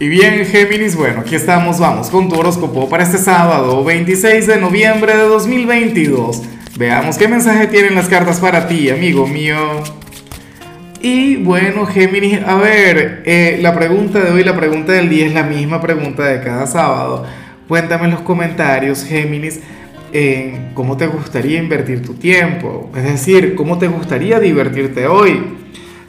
Y bien, Géminis, bueno, aquí estamos, vamos con tu horóscopo para este sábado, 26 de noviembre de 2022. Veamos qué mensaje tienen las cartas para ti, amigo mío. Y bueno, Géminis, a ver, eh, la pregunta de hoy, la pregunta del día es la misma pregunta de cada sábado. Cuéntame en los comentarios, Géminis, cómo te gustaría invertir tu tiempo. Es decir, cómo te gustaría divertirte hoy.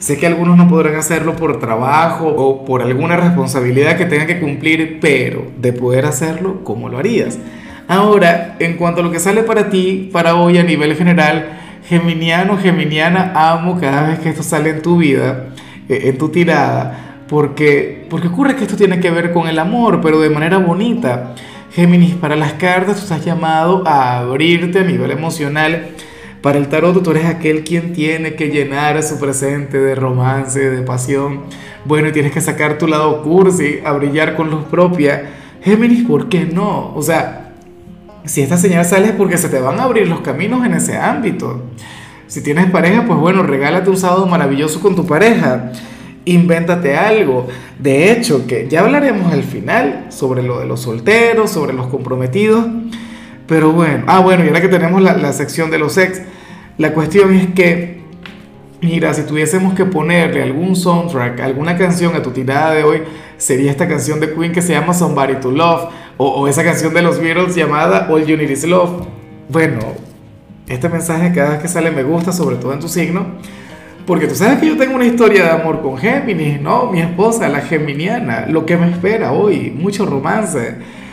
Sé que algunos no podrán hacerlo por trabajo o por alguna responsabilidad que tengan que cumplir, pero de poder hacerlo, ¿cómo lo harías? Ahora, en cuanto a lo que sale para ti, para hoy a nivel general, Geminiano, Geminiana, amo cada vez que esto sale en tu vida, eh, en tu tirada, porque, porque ocurre que esto tiene que ver con el amor, pero de manera bonita. Géminis, para las cartas tú estás llamado a abrirte a nivel emocional para el tarot tú eres aquel quien tiene que llenar su presente de romance, de pasión. Bueno, y tienes que sacar tu lado cursi, a brillar con luz propia. Géminis, ¿por qué no? O sea, si esta señal sale es porque se te van a abrir los caminos en ese ámbito. Si tienes pareja, pues bueno, regálate un sábado maravilloso con tu pareja. Invéntate algo. De hecho, que ya hablaremos al final sobre lo de los solteros, sobre los comprometidos. Pero bueno, ah bueno, y ahora que tenemos la, la sección de los ex, la cuestión es que, mira, si tuviésemos que ponerle algún soundtrack, alguna canción a tu tirada de hoy, sería esta canción de Queen que se llama Somebody to Love, o, esa canción de los Beatles llamada All You Need Is Love. Bueno, este mensaje cada vez que sale me gusta, sobre todo en tu signo, porque tú sabes que yo tengo una historia de amor con Géminis, ¿no? Mi esposa, la geminiana, lo que me espera hoy, mucho romance.